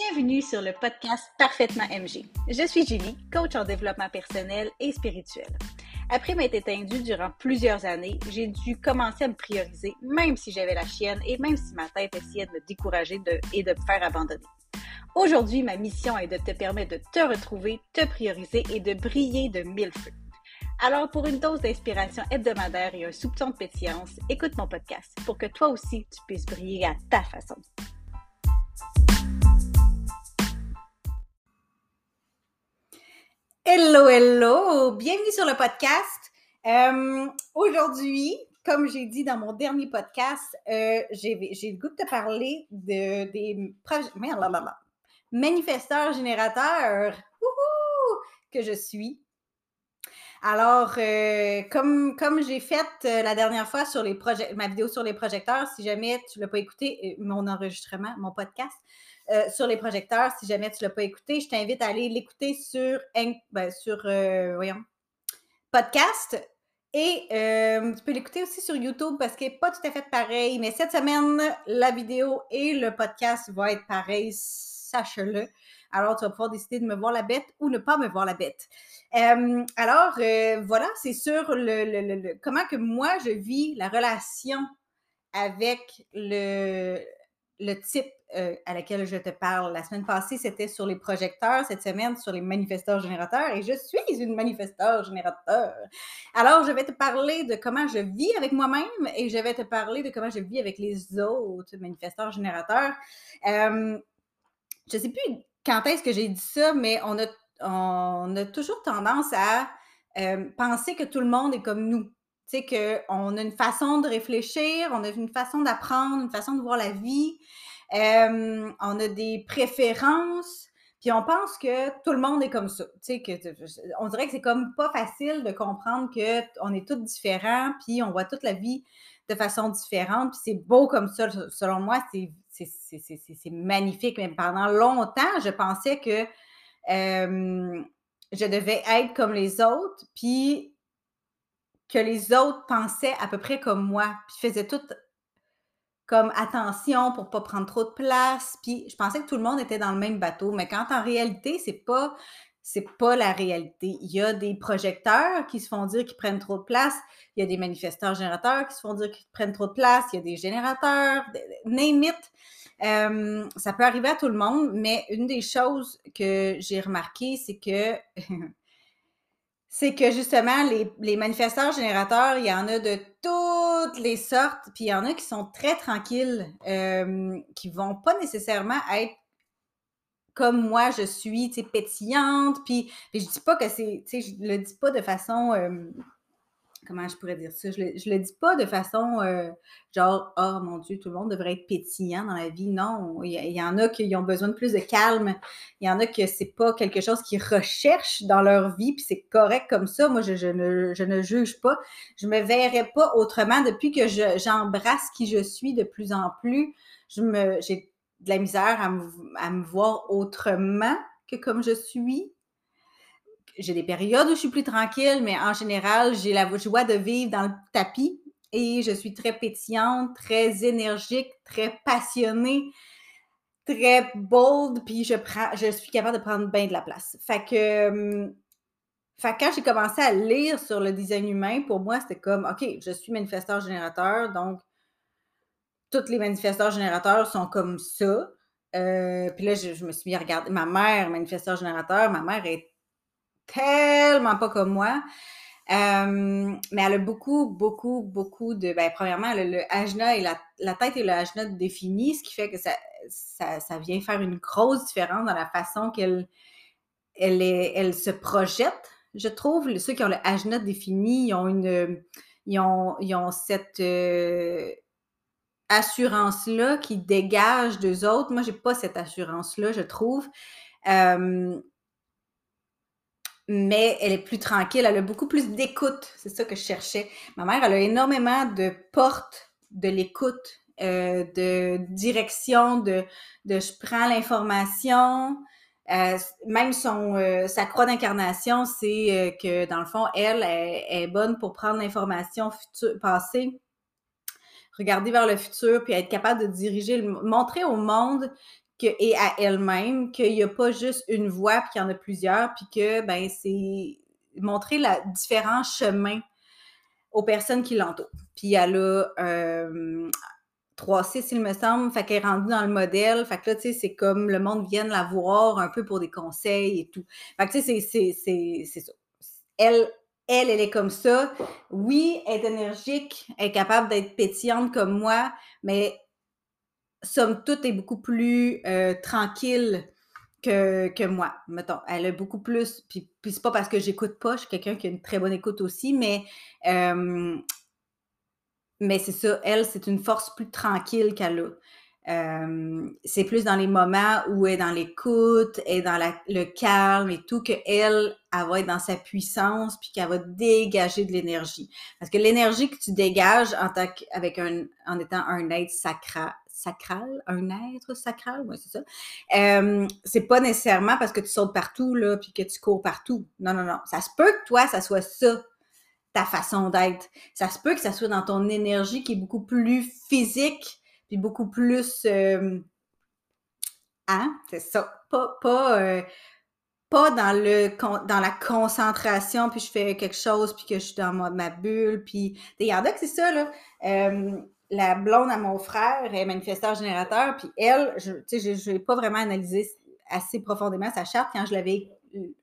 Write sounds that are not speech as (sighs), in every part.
Bienvenue sur le podcast Parfaitement MG. Je suis Julie, coach en développement personnel et spirituel. Après m'être éteindue durant plusieurs années, j'ai dû commencer à me prioriser, même si j'avais la chienne et même si ma tête essayait de me décourager et de me faire abandonner. Aujourd'hui, ma mission est de te permettre de te retrouver, te prioriser et de briller de mille feux. Alors, pour une dose d'inspiration hebdomadaire et un soupçon de pétillance, écoute mon podcast pour que toi aussi tu puisses briller à ta façon. Hello, hello! Bienvenue sur le podcast. Euh, aujourd'hui, comme j'ai dit dans mon dernier podcast, euh, j'ai le goût de te parler de, des manifesteurs générateurs que je suis. Alors, euh, comme, comme j'ai fait la dernière fois sur les ma vidéo sur les projecteurs, si jamais tu ne l'as pas écouté, mon enregistrement, mon podcast, euh, sur les projecteurs. Si jamais tu ne l'as pas écouté, je t'invite à aller l'écouter sur, ben, sur euh, podcast. Et euh, tu peux l'écouter aussi sur YouTube parce qu'il n'est pas tout à fait pareil. Mais cette semaine, la vidéo et le podcast vont être pareils, sache-le. Alors, tu vas pouvoir décider de me voir la bête ou ne pas me voir la bête. alors, voilà, c'est sur le, comment que moi, je vis la relation avec le, le type euh, à laquelle je te parle. La semaine passée, c'était sur les projecteurs, cette semaine sur les manifesteurs générateurs et je suis une manifesteur générateur. Alors, je vais te parler de comment je vis avec moi-même et je vais te parler de comment je vis avec les autres manifesteurs générateurs. Euh, je ne sais plus quand est-ce que j'ai dit ça, mais on a, on a toujours tendance à euh, penser que tout le monde est comme nous. Tu sais, qu'on a une façon de réfléchir, on a une façon d'apprendre, une façon de voir la vie. On a des préférences, puis on pense que tout le monde est comme ça. Tu sais, que, on dirait que c'est comme pas facile de comprendre qu'on est tous différents, puis on voit toute la vie de façon différente, puis c'est beau comme ça. Selon moi, c'est magnifique. Mais pendant longtemps, je pensais que je devais être comme les autres, puis que les autres pensaient à peu près comme moi, puis faisaient tout comme attention pour pas prendre trop de place. Puis je pensais que tout le monde était dans le même bateau, mais quand en réalité, c'est pas pas la réalité. Il y a des projecteurs qui se font dire qu'ils prennent trop de place. Il y a des manifesteurs générateurs qui se font dire qu'ils prennent trop de place. Il y a des générateurs, name it. Ça peut arriver à tout le monde, mais une des choses que j'ai remarqué, c'est que (laughs) c'est que justement, les, les, manifesteurs générateurs, il y en a de toutes les sortes, puis il y en a qui sont très tranquilles, euh, qui vont pas nécessairement être comme moi je suis, pétillante, puis, je dis pas que c'est, je le dis pas de façon... Euh, comment je pourrais dire ça? Je le, le dis pas de façon euh, genre, oh mon Dieu, tout le monde devrait être pétillant dans la vie. Non, il y, en a qui ont besoin de plus de calme. Il y en a que c'est pas quelque chose qu'ils recherchent dans leur vie, puis c'est correct comme ça. Moi, je, ne, juge pas. Je me verrais pas autrement depuis que j'embrasse qui je suis de plus en plus. Je me, j'ai de la misère à me voir autrement que comme je suis j'ai des périodes où je suis plus tranquille, mais en général, j'ai la joie de vivre dans le tapis et je suis très pétillante, très énergique, très passionnée, très bold, puis je prends, je suis capable de prendre bien de la place. Fait que, hum, fait quand j'ai commencé à lire sur le design humain, pour moi, c'était comme, OK, je suis manifesteur générateur, donc tous les manifesteurs générateurs sont comme ça. Euh, puis là, je, je, me suis mis à regarder ma mère, manifesteur générateur, ma mère est tellement pas comme moi. Euh, mais elle a beaucoup, beaucoup, beaucoup de. Ben, premièrement, a le ajna et la, la tête et le ajna définis, ce qui fait que ça, ça, ça, vient faire une grosse différence dans la façon qu'elle elle, elle se projette. Je trouve, ceux qui ont le ajna défini, ils ont une. Ils ont, ils ont cette euh, assurance-là qui dégage d'eux autres. Moi, j'ai pas cette assurance-là, je trouve. Euh, mais elle est plus tranquille, elle a beaucoup plus d'écoute. C'est ça que je cherchais. Ma mère, elle a énormément de portes de l'écoute, euh, de direction, de, je prends l'information. Euh, même son euh, sa croix d'incarnation, c'est que dans le fond, elle, est bonne pour prendre l'information passée, regarder vers le futur, puis être capable de diriger, montrer au monde et à elle-même qu'il n'y a pas juste une voie, puis qu'il y en a plusieurs, puis que ben, c'est montrer la, différents chemins aux personnes qui l'entourent. Puis elle a euh, 3-6, il me semble, fait qu'elle est rendue dans le modèle. Fait que là, tu sais, c'est comme le monde vient la voir un peu pour des conseils et tout. Fait que tu sais, c'est ça. Elle, elle, elle est comme ça. Oui, elle est énergique, elle est capable d'être pétillante comme moi, mais somme toute, est beaucoup plus euh, tranquille que, que, moi, mettons. Elle a beaucoup plus, puis, puis c'est pas parce que j'écoute pas, je suis quelqu'un qui a une très bonne écoute aussi, mais, euh, mais c'est ça, elle, c'est une force plus tranquille qu'elle a. Euh, c'est plus dans les moments où elle est dans l'écoute, elle est dans le calme et tout, qu'elle, elle va être dans sa puissance, puis qu'elle va dégager de l'énergie. Parce que l'énergie que tu dégages en, avec un, en étant un être sacral, sacral, un être sacral, oui, c'est ça. C'est pas nécessairement parce que tu sautes partout, là, puis que tu cours partout. Non, non, non. Ça se peut que toi, ça soit ça, ta façon d'être. Ça se peut que ça soit dans ton énergie qui est beaucoup plus physique, puis beaucoup plus... Hein? C'est ça. Pas... pas euh, pas dans le dans la concentration puis je fais quelque chose puis que je suis dans ma, bulle puis il y que c'est ça là la blonde à mon frère est manifesteur générateur, puis elle, je n'ai pas vraiment analysé assez profondément sa charte. Quand je l'avais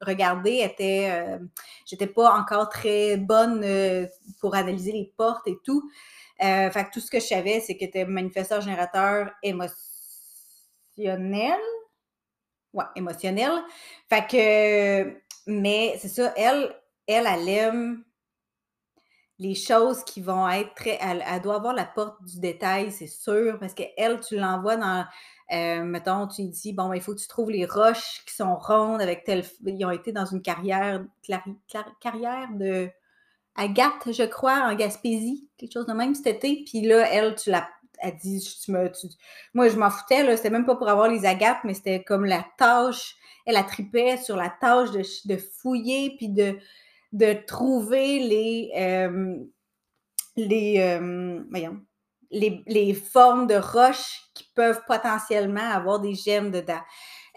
regardée, était, euh, j'étais pas encore très bonne euh, pour analyser les portes et tout. Euh, fait tout ce que je savais, c'est qu'elle était manifesteur générateur émotionnel. Ouais, émotionnel. Fait mais c'est ça, elle, elle, elle aime les choses qui vont être très. Elle, doit avoir la porte du détail, c'est sûr, parce qu'elle, tu l'envoies dans. Euh, mettons, tu dis, bon, ben, il faut que tu trouves les roches qui sont rondes avec tel. Ils ont été dans une carrière, carrière de Agathe, je crois, en Gaspésie, quelque chose de même cet été. Puis là, elle, tu l'as. Elle dit, tu me, moi, je m'en foutais, là. C'était même pas pour avoir les agates, mais c'était comme la tâche. Elle a tripé sur la tâche de fouiller, puis de de trouver les, euh, les, euh, voyons, les, les, formes de roches qui peuvent potentiellement avoir des gemmes dedans.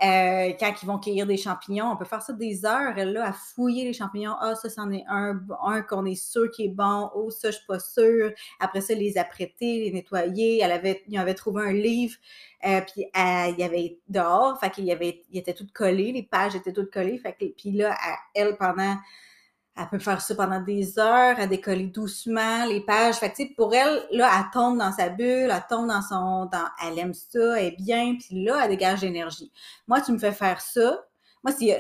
Euh, quand ils vont cueillir des champignons, on peut faire ça des heures, là, à fouiller les champignons. Ah, ça, c'en est un, un qu'on est sûr qui est bon. Oh, ça, je suis pas sûre. Après ça, les apprêter, les nettoyer. Elle avait, il avait trouvé un livre, puis il y avait dehors, fait qu'il y avait, il était tout collé, les pages étaient toutes collées. Fait que, puis là, elle, pendant elle peut faire ça pendant des heures, elle décoller doucement les pages. Fait que, pour elle, là, elle tombe dans sa bulle, elle tombe dans son... Elle aime ça, elle est bien, puis là, elle dégage l'énergie. Moi, tu me fais faire ça. Moi, si,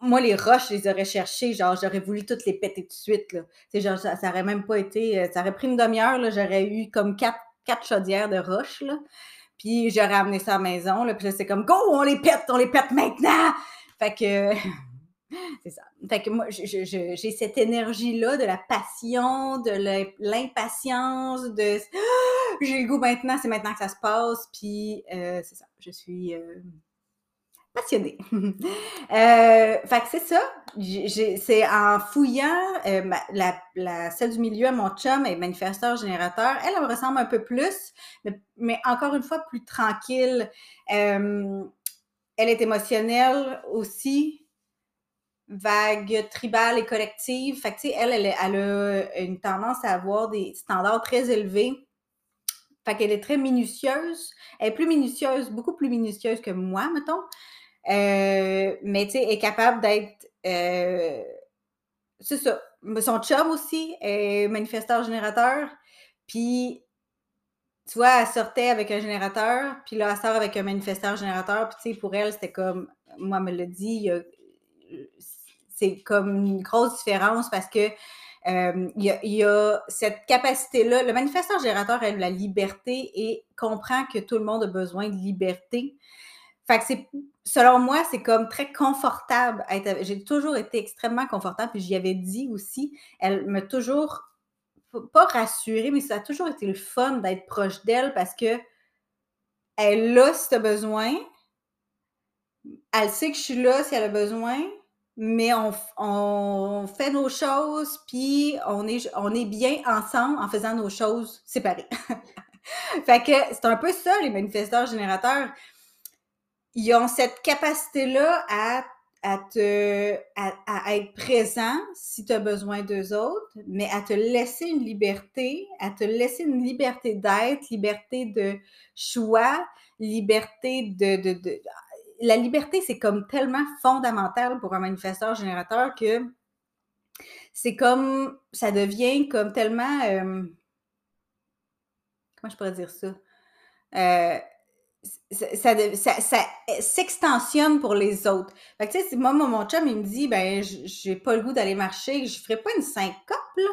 moi, les roches, je les aurais cherchées, genre, j'aurais voulu toutes les péter tout de suite, là. Genre, ça, ça, aurait même pas été... Euh, ça aurait pris une demi-heure, là, j'aurais eu comme quatre, quatre chaudières de roches, là. Puis j'aurais amené ça à la maison, là, puis là, c'est comme « Go, on les pète, on les pète maintenant! » Fait que... (laughs) C'est ça. Fait que moi, j'ai cette énergie-là de la passion, de l'impatience, de (gasps) j'ai le goût maintenant, c'est maintenant que ça se passe, puis euh, c'est ça. Je suis euh, passionnée. (laughs) euh, fait que c'est ça. C'est en fouillant la, celle du milieu mon chum est manifesteur générateur. Elle, elle me ressemble un peu plus, mais encore une fois plus tranquille. elle est émotionnelle aussi vague tribale et collective. Fait que, elle, elle, elle, a une tendance à avoir des standards très élevés. Fait qu'elle est très minutieuse. Elle est plus minutieuse, beaucoup plus minutieuse que moi, mettons. Euh, mais, tu sais, est capable d'être... Euh, c'est ça. Son chum aussi est manifesteur générateur. Puis, tu vois, elle sortait avec un générateur, puis là, elle sort avec un manifesteur générateur. Puis, tu sais, pour elle, c'était comme... Moi, me l'a dit, c'est comme une grosse différence parce que euh, il, y a, cette capacité-là. Le manifesteur générateur a la liberté et comprend que tout le monde a besoin de liberté. Fait que c'est, selon moi, c'est comme très confortable. J'ai toujours été extrêmement confortable, puis j'y avais dit aussi, elle m'a toujours, pas rassurée, mais ça a toujours été le fun d'être proche d'elle parce que elle a as besoin. Elle sait que je suis là si elle a besoin mais on, fait nos choses, puis on est, on est bien ensemble en faisant nos choses séparées. (laughs) fait que c'est un peu ça, les manifesteurs générateurs. ils ont cette capacité-là à, à te à, être présent si tu as besoin d'eux autres, mais à te laisser une liberté, à te laisser une liberté d'être, liberté de choix, liberté de, de, de la liberté, c'est comme tellement fondamental pour un manifesteur générateur que c'est comme ça devient comme tellement euh, comment je pourrais dire ça? Euh, ça, ça, s'extensionne pour les autres. Fait que, tu sais, moi, mon chum, il me dit, ben, j'ai pas le goût d'aller marcher, je ferai pas une syncope, là.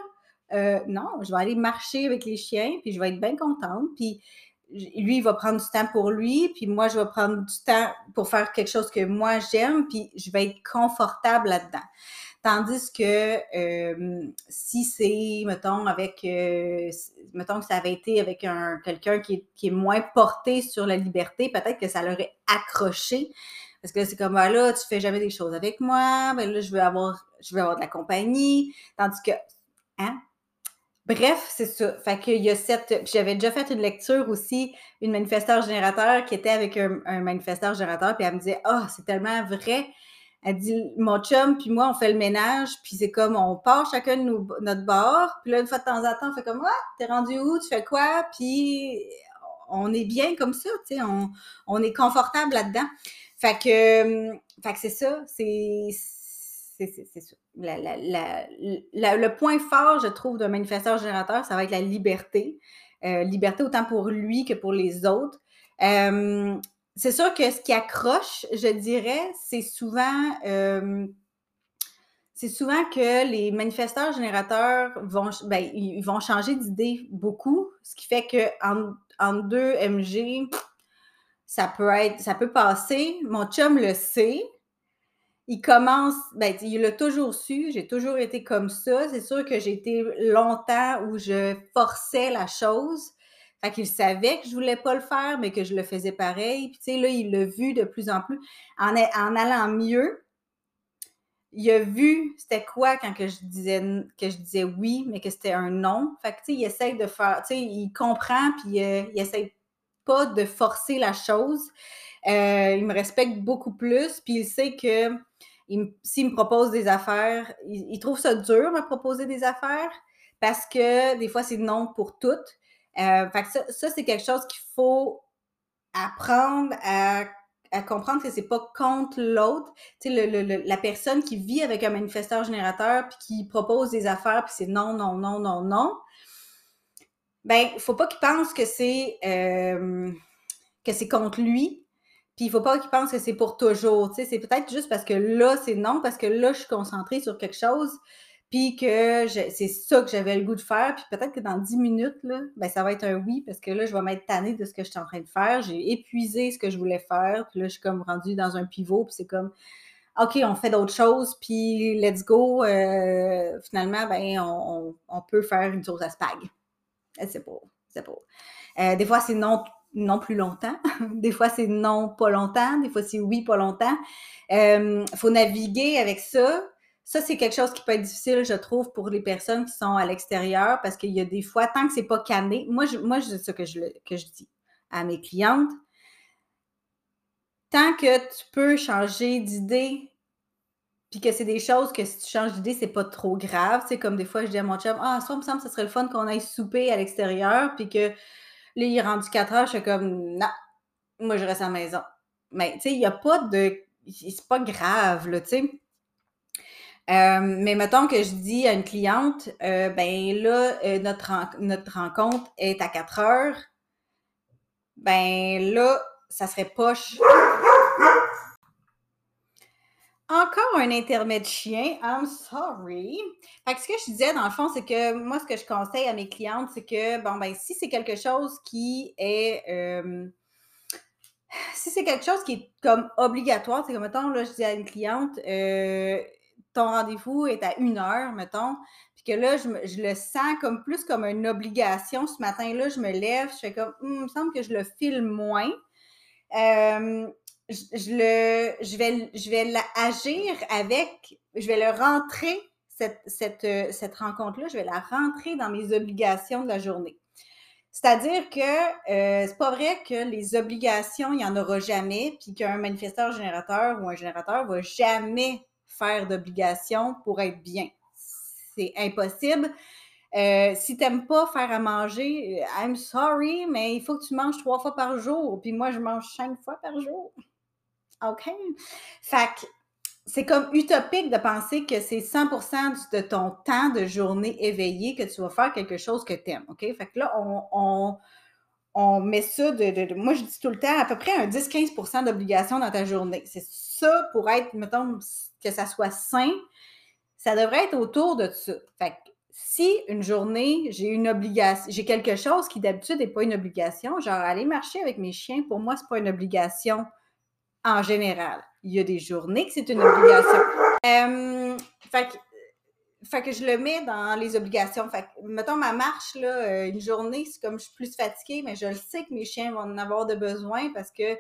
Euh, non, je vais aller marcher avec les chiens, puis je vais être bien contente, puis lui, il va prendre du temps pour lui, puis moi, je vais prendre du temps pour faire quelque chose que moi, j'aime, puis je vais être confortable là-dedans. Tandis que euh, si c'est, mettons, avec, euh, mettons que ça avait été avec un quelqu'un qui, qui, est moins porté sur la liberté, peut-être que ça l'aurait accroché. Parce que c'est comme, ah là, tu fais jamais des choses avec moi, ben là, je veux avoir, je veux avoir de la compagnie. Tandis que, hein? Bref, c'est ça. Fait qu'il y a cette. J'avais déjà fait une lecture aussi, une manifesteur générateur qui était avec un, manifesteur générateur, puis elle me disait, ah, oh, c'est tellement vrai elle dit, mon chum, puis moi, on fait le ménage, puis c'est comme, on part chacun de notre bord, puis là, une fois de temps en temps, on fait comme, ah, t'es rendu où, tu fais quoi, puis on est bien comme ça, tu sais, on, est confortable là-dedans. Fait que, fait que c'est ça, c'est, c'est ça. Le point fort, je trouve, d'un manifesteur générateur, ça va être la liberté. Euh, liberté autant pour lui que pour les autres. Euh, c'est sûr que ce qui accroche, je dirais, c'est souvent, euh, souvent que les manifesteurs générateurs vont, ben, ils vont changer d'idée beaucoup, ce qui fait que en, deux MG, ça peut être, ça peut passer. Mon chum le sait. Il commence, ben, il l'a toujours su, j'ai toujours été comme ça. C'est sûr que j'ai été longtemps où je forçais la chose. Fait qu'il savait que je voulais pas le faire, mais que je le faisais pareil. Puis, tu sais, là, il l'a vu de plus en plus. En, en allant mieux, il a vu c'était quoi quand que je disais que je disais oui, mais que c'était un non. Fait que, tu sais, il essaye de faire, tu sais, il comprend, puis euh, il essaye pas de forcer la chose. Euh, il me respecte beaucoup plus, puis il sait que s'il me propose des affaires, il, trouve ça dur, me proposer des affaires, parce que des fois, c'est non pour toutes. Euh, ça, c'est quelque chose qu'il faut apprendre à, comprendre que c'est pas contre l'autre. La personne qui vit avec un manifesteur générateur puis qui propose des affaires puis c'est non, non, non, non, non. Ben, faut pas qu'il pense que c'est euh, que c'est contre lui. Puis il faut pas qu'il pense que c'est pour toujours. C'est peut-être juste parce que là, c'est non, parce que là, je suis concentrée sur quelque chose puis que c'est ça que j'avais le goût de faire, puis peut-être que dans 10 minutes, là, ben, ça va être un oui, parce que là, je vais m'être tannée de ce que je suis en train de faire. J'ai épuisé ce que je voulais faire, puis là, je suis comme rendue dans un pivot, puis c'est comme, OK, on fait d'autres choses, puis let's go. Euh, finalement, ben, on, peut faire une chose à spag. C'est beau, c'est beau. Des fois, c'est non, non plus longtemps. (laughs) des fois, c'est non pas longtemps. Des fois, c'est oui pas longtemps. Il euh, faut naviguer avec ça. Ça, c'est quelque chose qui peut être difficile, je trouve, pour les personnes qui sont à l'extérieur, parce qu'il y a des fois, tant que c'est pas canné, moi, je, moi, c'est ça que je, que je dis à mes clientes. Tant que tu peux changer d'idée, puis que c'est des choses que si tu changes d'idée, c'est pas trop grave. C'est comme des fois, je dis à mon chum, ah, ça me semble que ce serait le fun qu'on aille souper à l'extérieur, puis que là, il est rendu 4 heures, je suis comme, non, moi, je reste à la maison. Mais, tu sais, il n'y a pas de. C'est pas grave, là, tu sais. Euh, mais mettons que je dis à une cliente, euh, ben là, euh, notre, notre rencontre est à 4 heures. Ben là, ça serait poche. Encore un intermède chien. I'm sorry. Fait que ce que je disais, dans le fond, c'est que moi, ce que je conseille à mes clientes, c'est que, bon, ben, si c'est quelque chose qui est. si c'est quelque chose qui est comme obligatoire, c'est comme, mettons, là, je dis à une cliente, ton rendez-vous est à une heure, mettons, puis que là, je, le sens comme plus comme une obligation. Ce matin-là, je me lève, je fais comme, hum, il me semble que je le filme moins. Euh, je, le, je vais, je vais agir avec, je vais le rentrer, cette, cette, cette rencontre-là, je vais la rentrer dans mes obligations de la journée. C'est-à-dire que euh, c'est pas vrai que les obligations, il n'y en aura jamais, puis qu'un manifesteur générateur ou un générateur va jamais faire d'obligations pour être bien. C'est impossible. Euh, si tu n'aimes pas faire à manger, euh, I'm sorry, mais il faut que tu manges trois fois par jour. Puis moi, je mange cinq fois par jour. OK? Fait que c'est comme utopique de penser que c'est 100% de ton temps de journée éveillé que tu vas faire quelque chose que tu aimes. OK? Fait que là, on, on, met ça de, Moi, je dis tout le temps à peu près un 10-15% d'obligation dans ta journée. C'est ça pour être, mettons, que ça soit sain. Ça devrait être autour de ça. Fait que si une journée, j'ai une obligation, j'ai quelque chose qui d'habitude n'est pas une obligation, genre aller marcher avec mes chiens, pour moi, ce n'est pas une obligation en général. Il y a des journées que c'est une obligation. Fait, que, je le mets dans les obligations. Fait que, mettons ma marche, là, euh, une journée, c'est comme je suis plus fatiguée, mais je le sais que mes chiens vont en avoir de besoin parce que,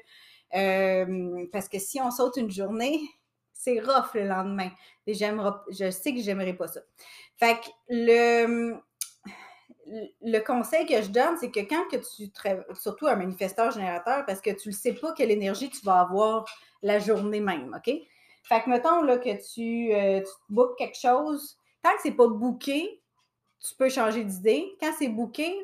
parce que si on saute une journée, c'est rough le lendemain. Et je sais que j'aimerais pas ça. Fait que le, le conseil que je donne, c'est que quand que tu surtout un manifesteur générateur, parce que tu ne sais pas quelle énergie tu vas avoir la journée même, OK? Fait que mettons là, que tu, euh, bookes quelque chose, tant que c'est pas booké, tu peux changer d'idée. Quand c'est booké,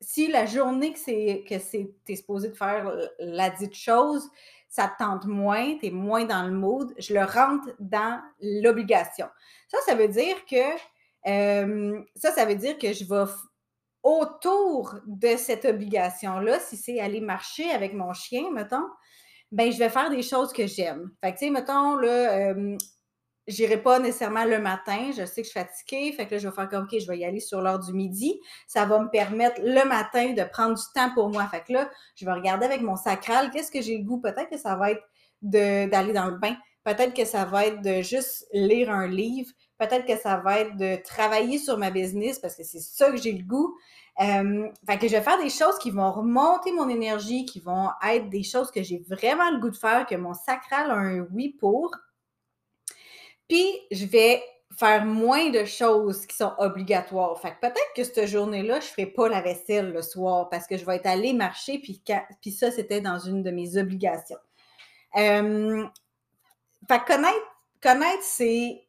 si la journée que c'est que c'est es supposé de faire la dite chose, ça te tente moins, tu es moins dans le mood, je le rentre dans l'obligation. Ça, ça veut dire que euh, ça, ça veut dire que je vais autour de cette obligation-là, si c'est aller marcher avec mon chien, mettons, ben je vais faire des choses que j'aime. Fait que, tu sais, mettons, là, euh, j'irai pas nécessairement le matin, je sais que je suis fatiguée, fait que là, je vais faire comme, OK, je vais y aller sur l'heure du midi. Ça va me permettre le matin de prendre du temps pour moi. Fait que là, je vais regarder avec mon sacral, qu'est-ce que j'ai le goût? Peut-être que ça va être d'aller dans le bain. Peut-être que ça va être de juste lire un livre. Peut-être que ça va être de travailler sur ma business parce que c'est ça que j'ai le goût. Fait que je vais faire des choses qui vont remonter mon énergie, qui vont être des choses que j'ai vraiment le goût de faire, que mon sacral a un oui pour. Puis, je vais faire moins de choses qui sont obligatoires. Fait que peut-être que cette journée-là, je ne ferai pas la vaisselle le soir parce que je vais être allée marcher, puis, ça, c'était dans une de mes obligations. Fait que connaître, connaître c'est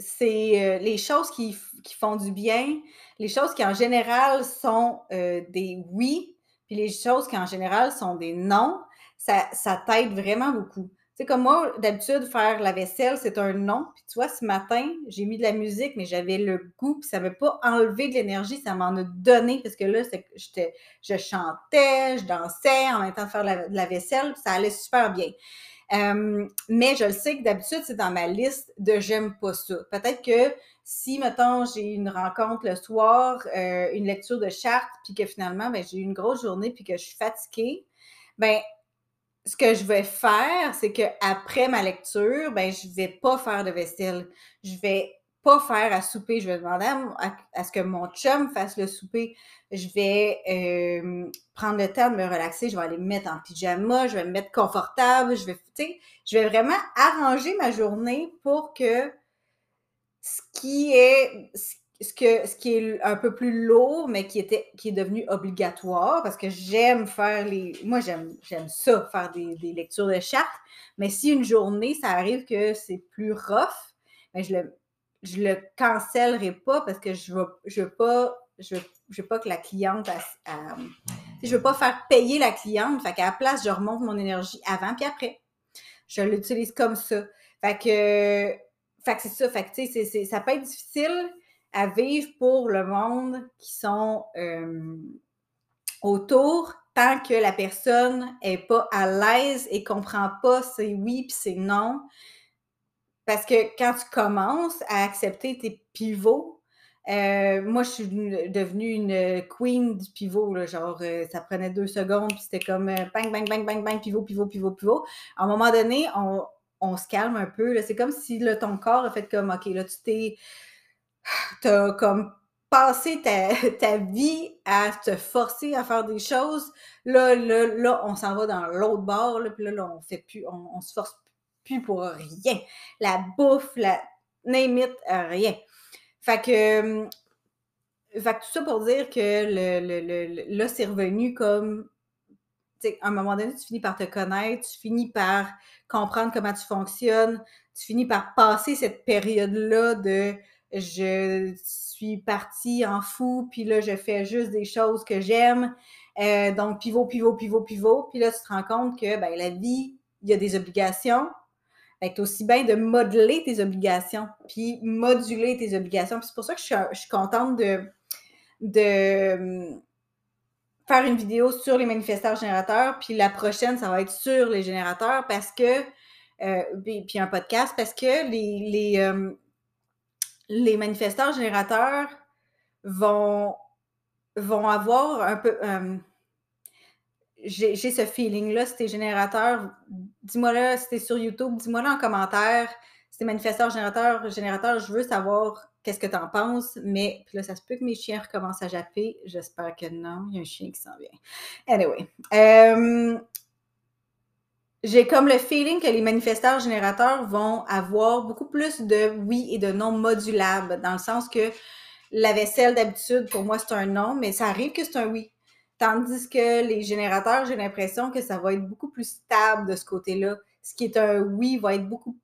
c'est euh, les choses qui, font du bien, les choses qui en général sont euh, des oui, puis les choses qui en général sont des non, ça, ça t'aide vraiment beaucoup. Sais, comme moi, d'habitude, faire la vaisselle, c'est un non. Puis tu vois, ce matin, j'ai mis de la musique, mais j'avais le goût, puis ça ne m'a pas enlevé de l'énergie, ça m'en a donné, parce que là, je chantais, je dansais en même temps de faire la, la vaisselle, ça allait super bien. Euh, mais je le sais que d'habitude, c'est dans ma liste de j'aime pas ça. Peut-être que si, mettons, j'ai une rencontre le soir, euh, une lecture de charte, puis que finalement, ben, j'ai eu une grosse journée, puis que je suis fatiguée, ben ce que je vais faire, c'est qu'après ma lecture, ben, je vais pas faire de vaisselle. Je vais pas faire à souper. Je vais demander à, ce que mon chum fasse le souper. Je vais euh, prendre le temps de me relaxer. Je vais aller me mettre en pyjama. Je vais me mettre confortable. Je vais, je vais vraiment arranger ma journée pour que ce qui est, ce, que, ce qui est un peu plus lourd, mais qui, était, qui est devenu obligatoire, parce que j'aime faire les. Moi, j'aime, j'aime ça, faire des, lectures de chartes. Mais si une journée, ça arrive que c'est plus rough, mais ben, je le, je le cancellerai pas parce que je veux, veux pas, je veux, pas que la cliente, je veux pas faire payer la cliente. Fait qu'à la place, je remonte mon énergie avant puis après. Je l'utilise comme ça. Fait que, que c'est ça. Fait que, tu ça peut être difficile à vivre pour le monde qui sont euh, autour tant que la personne est pas à l'aise et comprend pas ses oui puis ses non parce que quand tu commences à accepter tes pivots, euh, moi, je suis devenue une queen du pivot. genre, euh, ça prenait deux secondes, puis c'était comme euh, bang, bang, bang, bang, bang, pivot, pivot, pivot, pivot. À un moment donné, on, se calme un peu. C'est comme si ton corps a fait comme, OK, là, tu t'es. (sighs) Tu as comme passé (laughs) ta, vie à te forcer à faire des choses. Là, là, là on s'en va dans l'autre bord, puis là, on fait plus, on, on se force pour rien. La bouffe, la name rien. Fait que, fait tout ça pour dire que le, le, là, c'est revenu comme. À un moment donné, tu finis par te connaître, tu finis par comprendre comment tu fonctionnes, tu finis par passer cette période-là de je suis partie en fou, puis là, je fais juste des choses que j'aime. Euh, donc, pivot, pivot, pivot, pivot. Puis là, tu te rends compte que ben, la vie, il y a des obligations. Fait aussi bien de modeler tes obligations, puis moduler tes obligations. C'est pour ça que je suis, contente de, faire une vidéo sur les manifesteurs générateurs, puis la prochaine, ça va être sur les générateurs parce que, euh, puis, un podcast, parce que les, les, hum, les manifesteurs générateurs vont, vont avoir un peu. Euh, j'ai ce feeling-là, t'es générateur, dis-moi là, si t'es sur YouTube, dis-moi là en commentaire, si manifesteur générateur, générateur, je veux savoir qu'est-ce que t'en penses, mais puis là, ça se peut que mes chiens recommencent à japper, j'espère que non, il y a un chien qui s'en vient. Anyway, euh, j'ai comme le feeling que les manifesteurs générateurs vont avoir beaucoup plus de oui et de non modulables, dans le sens que la vaisselle, d'habitude, pour moi, c'est un non, mais ça arrive que c'est un oui. Tandis que les générateurs, j'ai l'impression que ça va être beaucoup plus stable de ce côté-là. Ce qui est un oui va être beaucoup,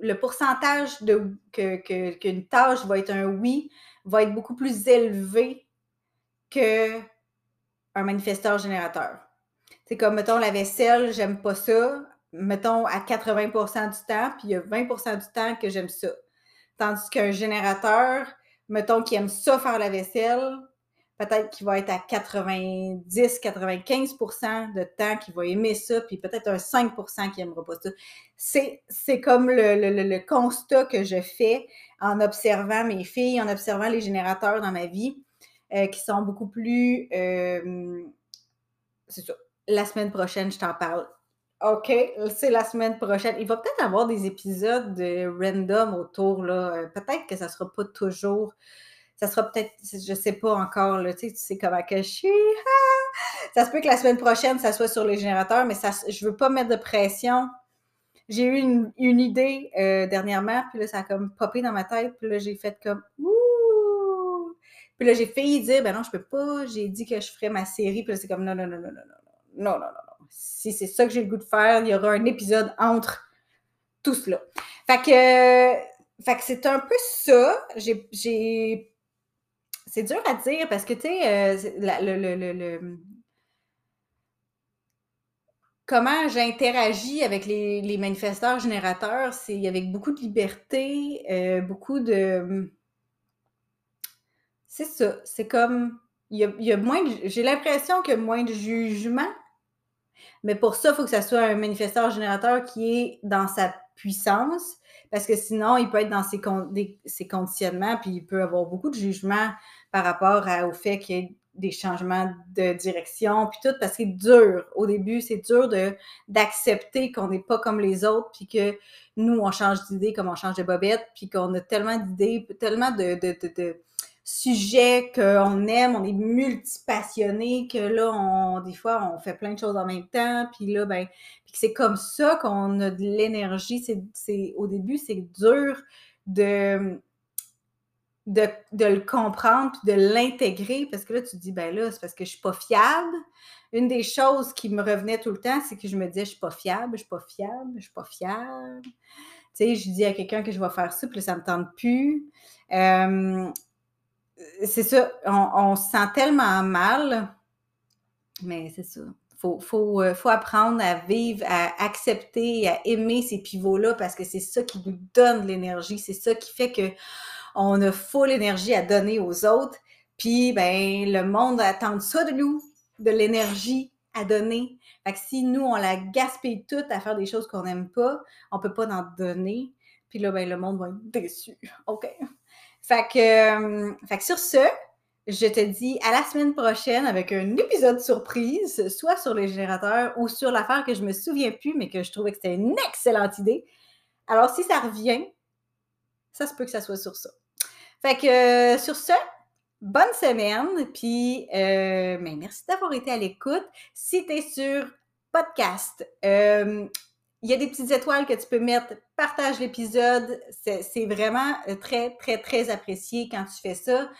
le pourcentage de qu'une tâche va être un oui va être beaucoup plus élevé que un manifesteur générateur. C'est comme, mettons, la vaisselle, j'aime pas ça. Mettons, à 80% du temps, puis il y a 20% du temps que j'aime ça. Tandis qu'un générateur, mettons, qui aime ça faire la vaisselle, peut-être qu'il va être à 90-95% de temps qu'il va aimer ça, puis peut-être un 5% qui n'aimera pas ça. C'est, comme le, constat que je fais en observant mes filles, en observant les générateurs dans ma vie, euh, qui sont beaucoup plus... Euh, c'est ça, la semaine prochaine, je t'en parle. OK, c'est la semaine prochaine. Il va peut-être avoir des épisodes de random autour, là. Euh, peut-être que ça ne sera pas toujours. Ça sera peut-être, je sais pas encore, tu sais, tu sais comment que suis. Ça se peut que la semaine prochaine, ça soit sur les générateurs, mais ça, je veux pas mettre de pression. J'ai eu une, idée euh, dernièrement, puis là, ça a comme popé dans ma tête, puis là, j'ai fait comme Ouh! Puis là, j'ai failli dire, ben non, je peux pas. J'ai dit que je ferais ma série, puis là, c'est comme non, non, non, non, non, non non, non, non, non. Si c'est ça que j'ai le goût de faire, il y aura un épisode entre tout cela. Fait que, fait que c'est un peu ça. J'ai. C'est dur à dire parce que, tu sais, euh, le, le, le, comment j'interagis avec les, les, manifesteurs générateurs, c'est avec beaucoup de liberté, euh, beaucoup de. C'est ça. C'est comme. J'ai l'impression qu'il y a moins de jugement mais pour ça, il faut que ça soit un manifesteur générateur qui est dans sa puissance, parce que sinon, il peut être dans ses, ses conditionnements, puis il peut avoir beaucoup de jugements par rapport au fait qu'il y ait des changements de direction, puis tout, parce que c'est dur. Au début, c'est dur d'accepter qu'on n'est pas comme les autres, puis que nous, on change d'idée comme on change de bobette, puis qu'on a tellement d'idées, tellement de sujet qu'on aime, on est multipassionné, que là, on, des fois, on fait plein de choses en même temps, puis là, ben, c'est comme ça qu'on a de l'énergie. C'est, au début, c'est dur de, de, le comprendre, puis de l'intégrer, parce que là, tu te dis, ben là, c'est parce que je suis pas fiable. Une des choses qui me revenait tout le temps, c'est que je me disais, je suis pas fiable, je suis pas fiable, je suis pas fiable. Tu sais, je dis à quelqu'un que je vais faire ça, puis là, ça me tente plus. Euh, c'est ça, on, se sent tellement mal, mais c'est ça. Faut, faut, euh, faut, apprendre à vivre, à accepter, à aimer ces pivots-là parce que c'est ça qui nous donne l'énergie. C'est ça qui fait que on a full énergie à donner aux autres. Puis, ben, le monde attend ça de nous, de l'énergie à donner. Fait que si nous, on la gaspille toute à faire des choses qu'on n'aime pas, on peut pas en donner. Puis là, ben, le monde va être déçu. OK. Fait que, euh, fait que sur ce, je te dis à la semaine prochaine avec un épisode surprise, soit sur les générateurs ou sur l'affaire que je me souviens plus, mais que je trouvais que c'était une excellente idée. Alors, si ça revient, ça se peut que ça soit sur ça. Fait que, euh, sur ce, bonne semaine, puis euh, ben, merci d'avoir été à l'écoute. Si tu es sur podcast, il y a des petites étoiles que tu peux mettre. Partage l'épisode. C'est vraiment euh, très, très, très apprécié quand tu fais ça.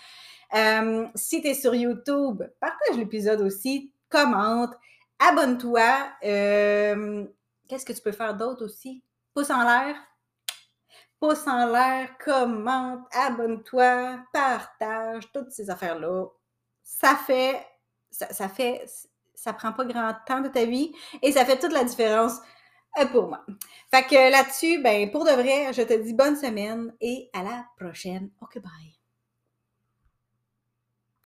Euh, si tu es sur YouTube, partage l'épisode aussi, commente, abonne-toi. Euh, qu'est-ce que tu peux faire d'autre aussi? Pouce en l'air. Pouce en l'air, commente, abonne-toi, partage, toutes ces affaires-là. Ça fait, ça, ça fait, ça prend pas grand temps de ta vie et ça fait toute la différence pour moi. Fait que là-dessus, ben, pour de vrai, je te dis bonne semaine et à la prochaine. OK, bye.